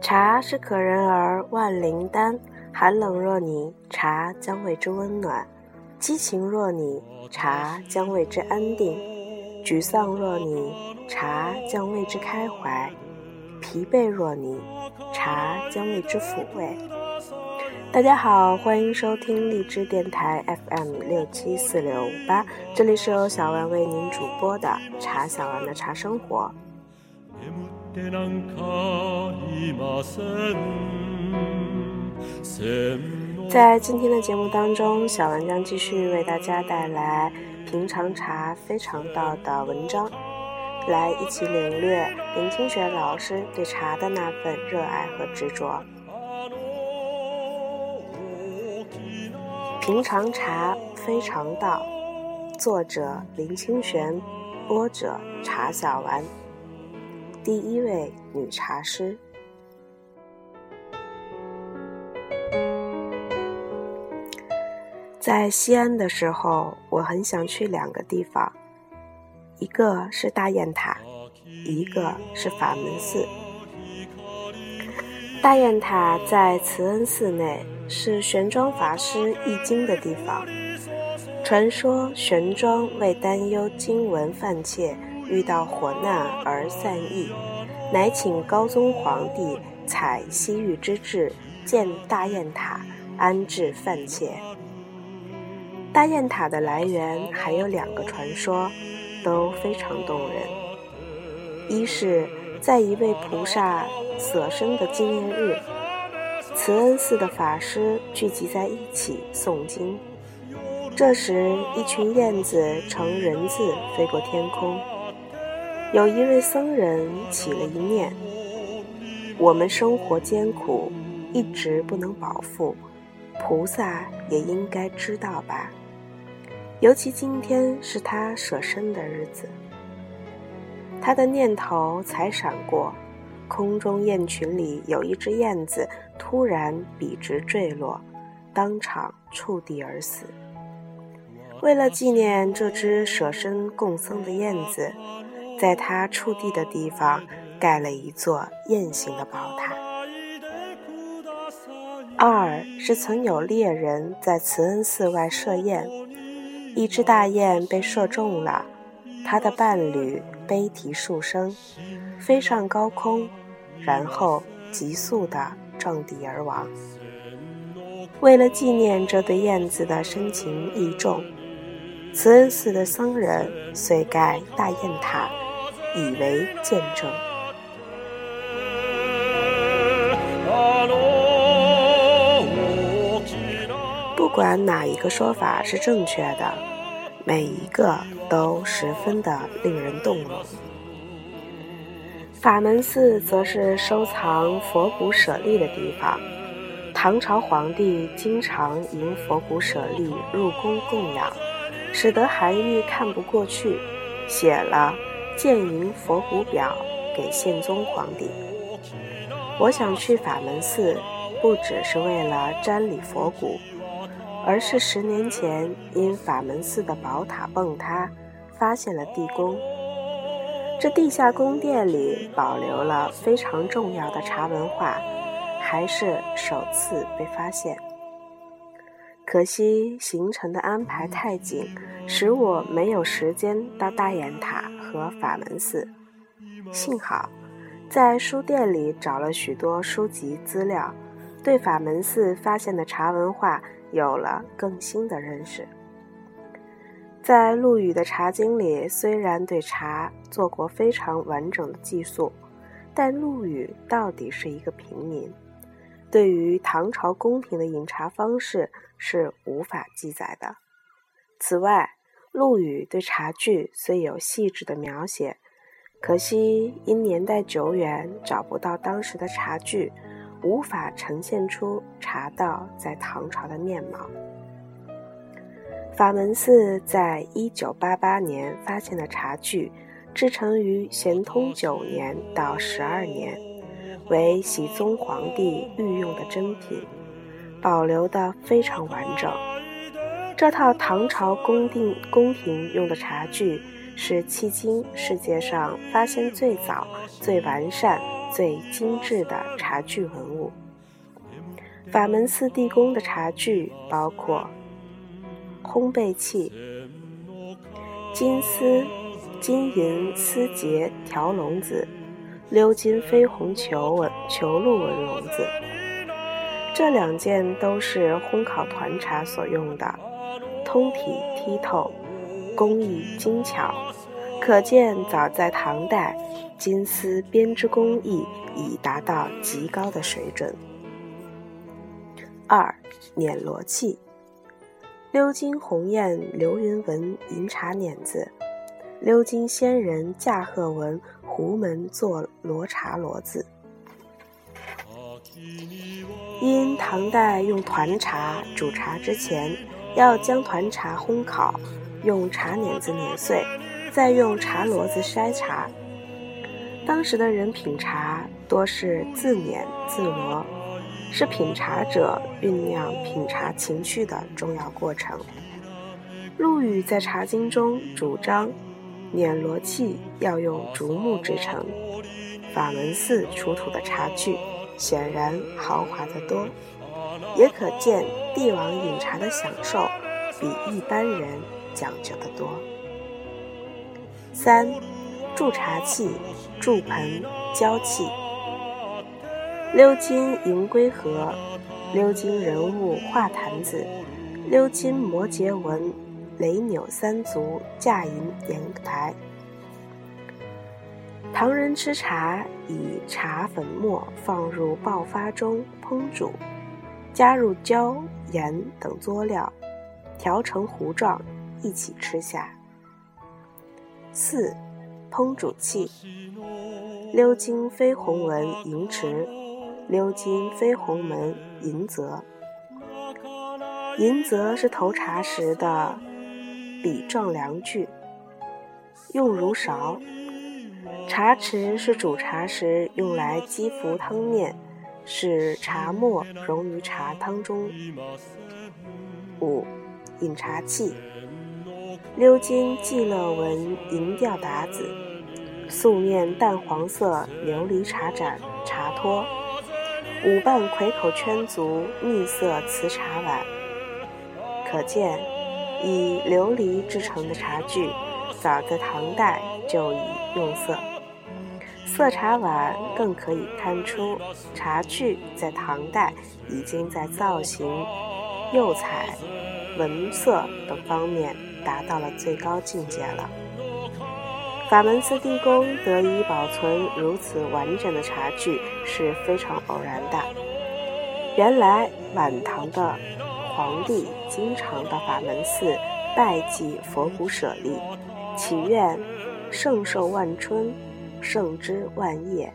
茶是可人儿万灵丹，寒冷若你，茶将为之温暖；激情若你，茶将为之安定；沮丧若你，茶将为之开怀；疲惫若你，茶将为之抚慰。大家好，欢迎收听荔枝电台 FM 六七四六五八，这里是由小丸为您主播的茶小丸的茶生活。在今天的节目当中，小文将继续为大家带来《平常茶非常道》的文章，来一起领略林清玄老师对茶的那份热爱和执着。《平常茶非常道》，作者林清玄，播者茶小丸。第一位女茶师，在西安的时候，我很想去两个地方，一个是大雁塔，一个是法门寺。大雁塔在慈恩寺内，是玄奘法师译经的地方。传说玄奘为担忧经文犯窃。遇到火难而散逸，乃请高宗皇帝采西域之志，建大雁塔，安置犯窃。大雁塔的来源还有两个传说，都非常动人。一是，在一位菩萨舍身的纪念日，慈恩寺的法师聚集在一起诵经，这时一群燕子呈人字飞过天空。有一位僧人起了一念：我们生活艰苦，一直不能饱腹，菩萨也应该知道吧。尤其今天是他舍身的日子。他的念头才闪过，空中雁群里有一只燕子突然笔直坠落，当场触地而死。为了纪念这只舍身供僧的燕子。在它触地的地方盖了一座雁形的宝塔。二是曾有猎人在慈恩寺外设宴，一只大雁被射中了，他的伴侣悲啼数声，飞上高空，然后急速地撞地而亡。为了纪念这对燕子的深情义重，慈恩寺的僧人遂盖大雁塔。以为见证。不管哪一个说法是正确的，每一个都十分的令人动容。法门寺则是收藏佛骨舍利的地方，唐朝皇帝经常迎佛骨舍利入宫供养，使得韩愈看不过去，写了。建营佛骨表给宪宗皇帝。我想去法门寺，不只是为了瞻礼佛骨，而是十年前因法门寺的宝塔崩塌，发现了地宫。这地下宫殿里保留了非常重要的茶文化，还是首次被发现。可惜行程的安排太紧，使我没有时间到大雁塔和法门寺。幸好，在书店里找了许多书籍资料，对法门寺发现的茶文化有了更新的认识。在陆羽的《茶经》里，虽然对茶做过非常完整的记述，但陆羽到底是一个平民。对于唐朝宫廷的饮茶方式是无法记载的。此外，陆羽对茶具虽有细致的描写，可惜因年代久远，找不到当时的茶具，无法呈现出茶道在唐朝的面貌。法门寺在一九八八年发现的茶具，制成于咸通九年到十二年。为熹宗皇帝御用的珍品，保留的非常完整。这套唐朝宫定宫廷用的茶具，是迄今世界上发现最早、最完善、最精致的茶具文物。法门寺地宫的茶具包括烘焙器、金丝、金银丝结条笼子、鎏金绯红球纹球鹿纹笼子。这两件都是烘烤团茶所用的，通体剔透，工艺精巧，可见早在唐代，金丝编织工艺已达到极高的水准。二碾罗器，鎏金鸿雁流云纹银茶碾子，鎏金仙人驾鹤纹壶门做罗茶骡子。因唐代用团茶煮茶之前，要将团茶烘烤，用茶碾子碾碎，再用茶骡子筛茶。当时的人品茶多是自碾自罗，是品茶者酝酿品茶情趣的重要过程。陆羽在《茶经》中主张碾罗器要用竹木制成，法门寺出土的茶具。显然豪华得多，也可见帝王饮茶的享受比一般人讲究得多。三，铸茶器、铸盆、浇器。鎏金银龟盒、鎏金人物画坛子、鎏金摩羯纹雷钮三足架银盐台。唐人吃茶，以茶粉末放入爆发中烹煮，加入椒、盐等佐料，调成糊状，一起吃下。四，烹煮器：鎏金绯红纹银池，鎏金飞鸿门银泽。银泽是投茶时的笔状量具，用如勺。茶匙是煮茶时用来击浮汤面，使茶沫溶于茶汤中。五，饮茶器：鎏金霁乐纹银吊打子，素面淡黄色琉璃茶盏、茶托，五瓣葵口圈足蜜色瓷茶碗。可见，以琉璃制成的茶具，早在唐代就已用色。色茶碗更可以看出，茶具在唐代已经在造型、釉彩、纹色等方面达到了最高境界了。法门寺地宫得以保存如此完整的茶具是非常偶然的。原来晚唐的皇帝经常到法门寺拜祭佛骨舍利，祈愿圣寿万春。圣之万叶，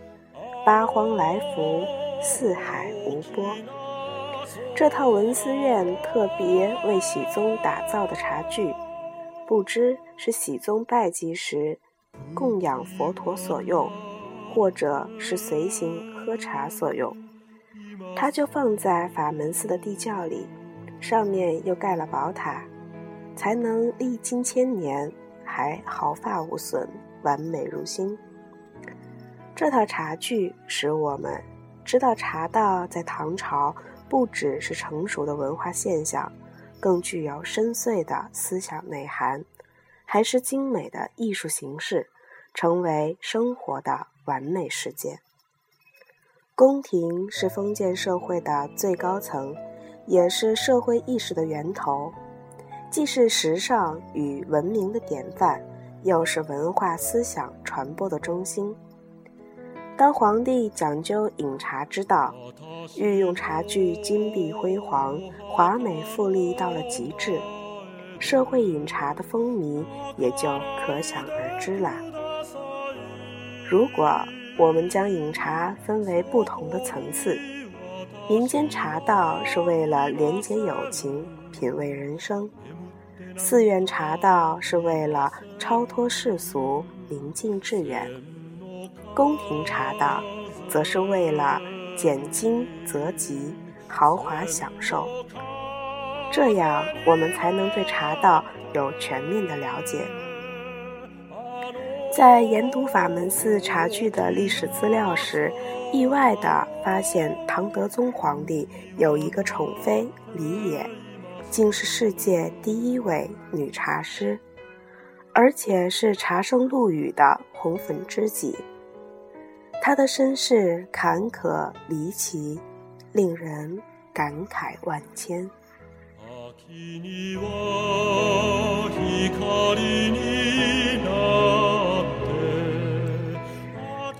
八荒来福，四海无波。这套文思院特别为喜宗打造的茶具，不知是喜宗拜祭时供养佛陀所用，或者是随行喝茶所用。它就放在法门寺的地窖里，上面又盖了宝塔，才能历经千年还毫发无损，完美如新。这套茶具使我们知道，茶道在唐朝不只是成熟的文化现象，更具有深邃的思想内涵，还是精美的艺术形式，成为生活的完美世界。宫廷是封建社会的最高层，也是社会意识的源头，既是时尚与文明的典范，又是文化思想传播的中心。当皇帝讲究饮茶之道，御用茶具金碧辉煌、华美富丽到了极致，社会饮茶的风靡也就可想而知了。如果我们将饮茶分为不同的层次，民间茶道是为了连结友情、品味人生；寺院茶道是为了超脱世俗、宁静致远。宫廷茶道，则是为了减精择吉、豪华享受。这样我们才能对茶道有全面的了解。在研读法门寺茶具的历史资料时，意外地发现唐德宗皇帝有一个宠妃李野，竟是世界第一位女茶师，而且是茶圣陆羽的红粉知己。她的身世坎坷离奇，令人感慨万千。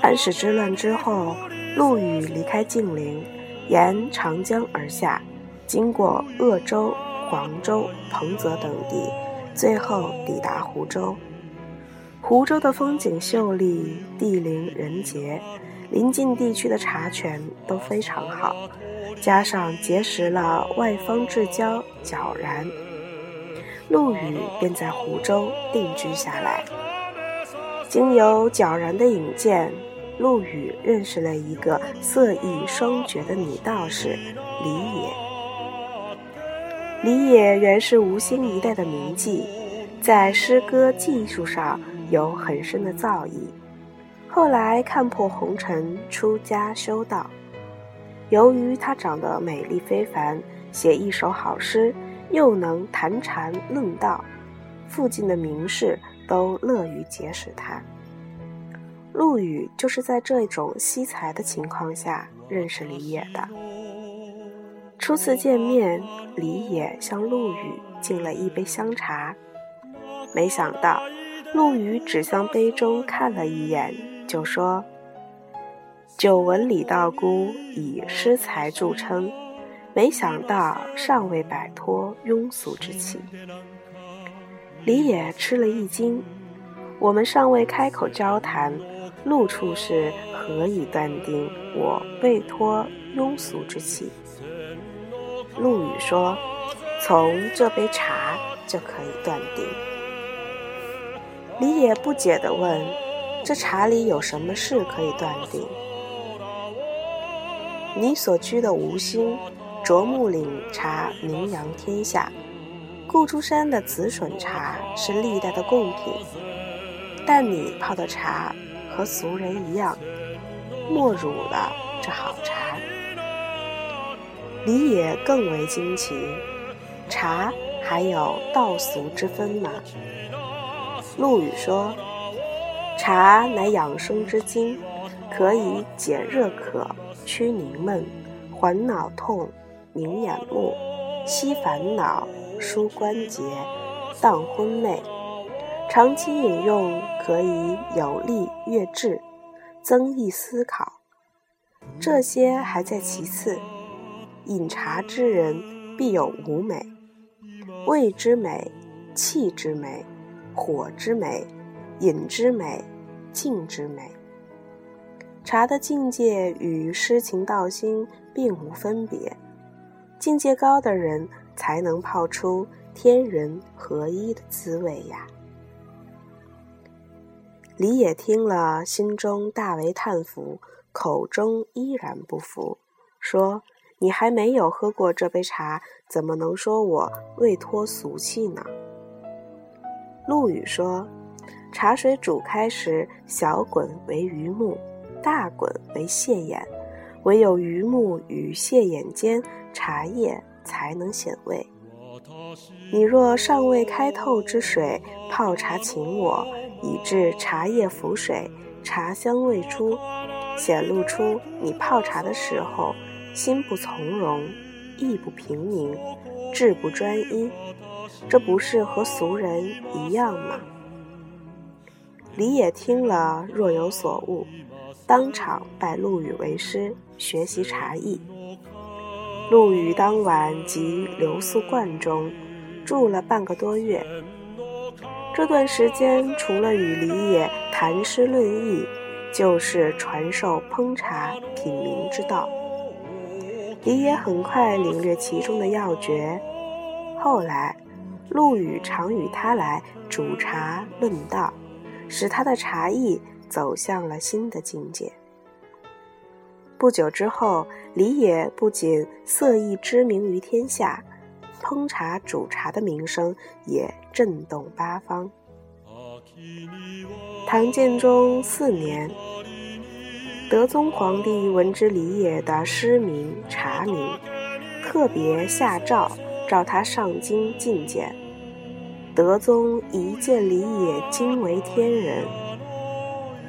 安史之乱之后，陆羽离开晋陵，沿长江而下，经过鄂州、黄州、彭泽等地，最后抵达湖州。湖州的风景秀丽，地灵人杰，邻近地区的茶泉都非常好，加上结识了外方至交皎然，陆羽便在湖州定居下来。经由皎然的引荐。陆羽认识了一个色艺双绝的女道士李野。李野原是吴兴一带的名妓，在诗歌技术上有很深的造诣。后来看破红尘，出家修道。由于她长得美丽非凡，写一首好诗，又能谈禅论道，附近的名士都乐于结识她。陆羽就是在这种惜才的情况下认识李野的。初次见面，李野向陆羽敬了一杯香茶，没想到陆羽只向杯中看了一眼，就说：“久闻李道姑以诗才著称，没想到尚未摆脱庸俗之气。”李野吃了一惊，我们尚未开口交谈。陆处士何以断定我未脱庸俗之气？陆羽说：“从这杯茶就可以断定。”李野不解地问：“这茶里有什么事可以断定？”你所居的吴兴，啄木岭茶名扬天下，顾珠山的紫笋茶是历代的贡品，但你泡的茶。和俗人一样，没辱了这好茶。李野更为惊奇，茶还有道俗之分吗？陆羽说：“茶乃养生之精，可以解热渴、驱凝闷、缓脑痛、明眼目、息烦恼、舒关节、荡昏昧。”长期饮用可以有利悦智，增益思考。这些还在其次。饮茶之人必有五美：味之美、气之美、火之美、饮之美、静之美。茶的境界与诗情道心并无分别，境界高的人才能泡出天人合一的滋味呀。李野听了，心中大为叹服，口中依然不服，说：“你还没有喝过这杯茶，怎么能说我未脱俗气呢？”陆羽说：“茶水煮开时，小滚为鱼目，大滚为蟹眼，唯有鱼目与蟹眼间，茶叶才能显味。你若尚未开透之水泡茶，请我。”以致茶叶浮水，茶香未出，显露出你泡茶的时候心不从容，意不平宁，志不专一，这不是和俗人一样吗？李野听了若有所悟，当场拜陆羽为师，学习茶艺。陆羽当晚即留宿观中，住了半个多月。这段时间，除了与李野谈诗论艺，就是传授烹茶品茗之道。李野很快领略其中的要诀。后来，陆羽常与他来煮茶论道，使他的茶艺走向了新的境界。不久之后，李野不仅色艺知名于天下，烹茶煮茶的名声也震动八方。唐建中四年，德宗皇帝闻知李野的诗名茶名，特别下诏召他上京觐见。德宗一见李野，惊为天人。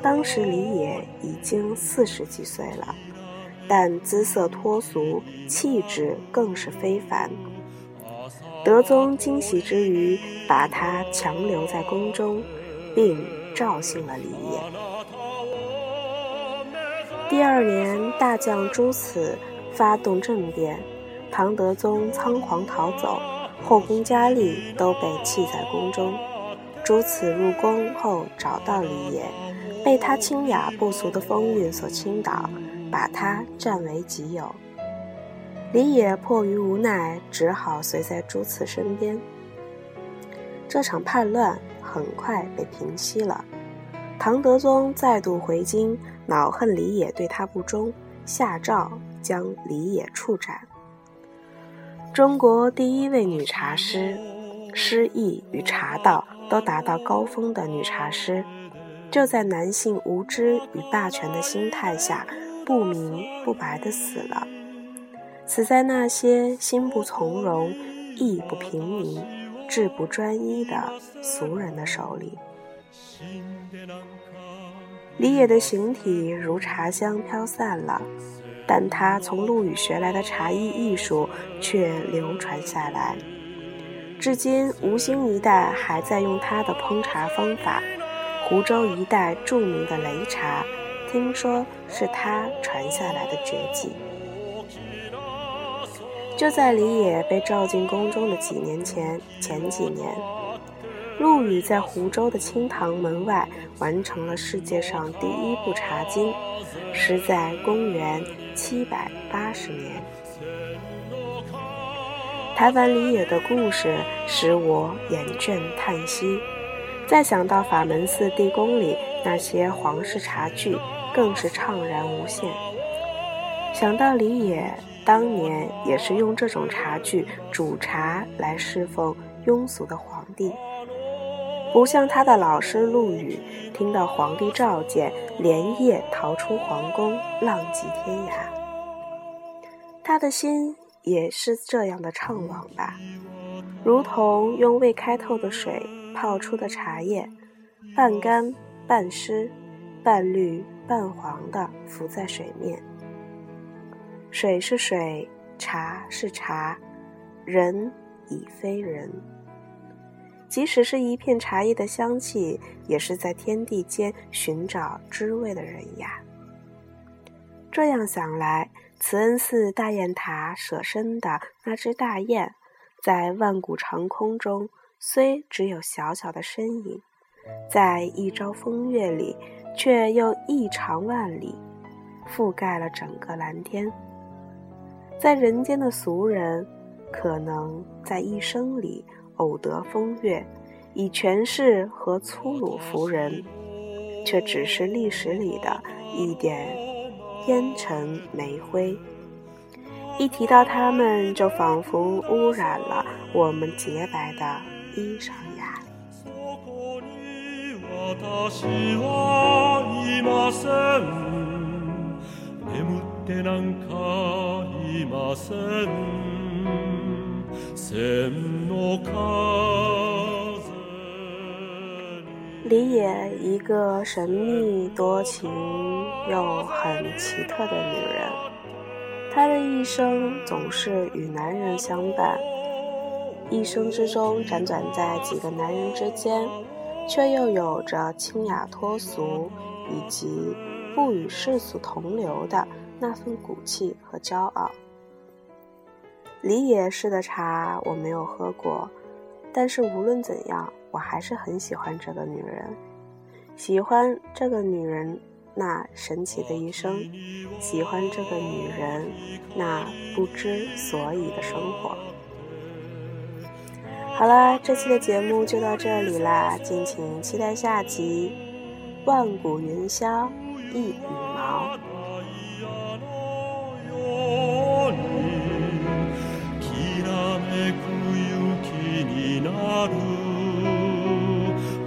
当时李野已经四十几岁了，但姿色脱俗，气质更是非凡。德宗惊喜之余，把他强留在宫中，并召幸了李野。第二年，大将朱此发动政变，唐德宗仓皇逃走，后宫佳丽都被弃在宫中。朱此入宫后找到李野，被他清雅不俗的风韵所倾倒，把他占为己有。李野迫于无奈，只好随在朱慈身边。这场叛乱很快被平息了。唐德宗再度回京，恼恨李野对他不忠，下诏将李野处斩。中国第一位女茶师，诗意与茶道都达到高峰的女茶师，就在男性无知与霸权的心态下，不明不白的死了。死在那些心不从容、意不平民、志不专一的俗人的手里。李野的形体如茶香飘散了，但他从陆羽学来的茶艺艺术却流传下来，至今吴兴一带还在用他的烹茶方法。湖州一带著名的擂茶，听说是他传下来的绝技。就在李野被召进宫中的几年前，前几年，陆羽在湖州的清塘门外完成了世界上第一部茶经，时在公元七百八十年。台湾李野的故事使我眼倦叹息，再想到法门寺地宫里那些皇室茶具，更是怅然无限。想到李野。当年也是用这种茶具煮茶来侍奉庸俗的皇帝，不像他的老师陆羽，听到皇帝召见，连夜逃出皇宫，浪迹天涯。他的心也是这样的怅惘吧，如同用未开透的水泡出的茶叶，半干半湿，半绿半黄的浮在水面。水是水，茶是茶，人已非人。即使是一片茶叶的香气，也是在天地间寻找知味的人呀。这样想来，慈恩寺大雁塔舍身的那只大雁，在万古长空中，虽只有小小的身影，在一朝风月里，却又异常万里，覆盖了整个蓝天。在人间的俗人，可能在一生里偶得风月，以权势和粗鲁服人，却只是历史里的一点烟尘煤灰。一提到他们，就仿佛污染了我们洁白的衣裳呀。李野，一个神秘多情又很奇特的女人，她的一生总是与男人相伴，一生之中辗转在几个男人之间，却又有着清雅脱俗以及不与世俗同流的。那份骨气和骄傲。李野式的茶我没有喝过，但是无论怎样，我还是很喜欢这个女人，喜欢这个女人那神奇的一生，喜欢这个女人那不知所以的生活。好啦，这期的节目就到这里啦，敬请期待下集。万古云霄，一语。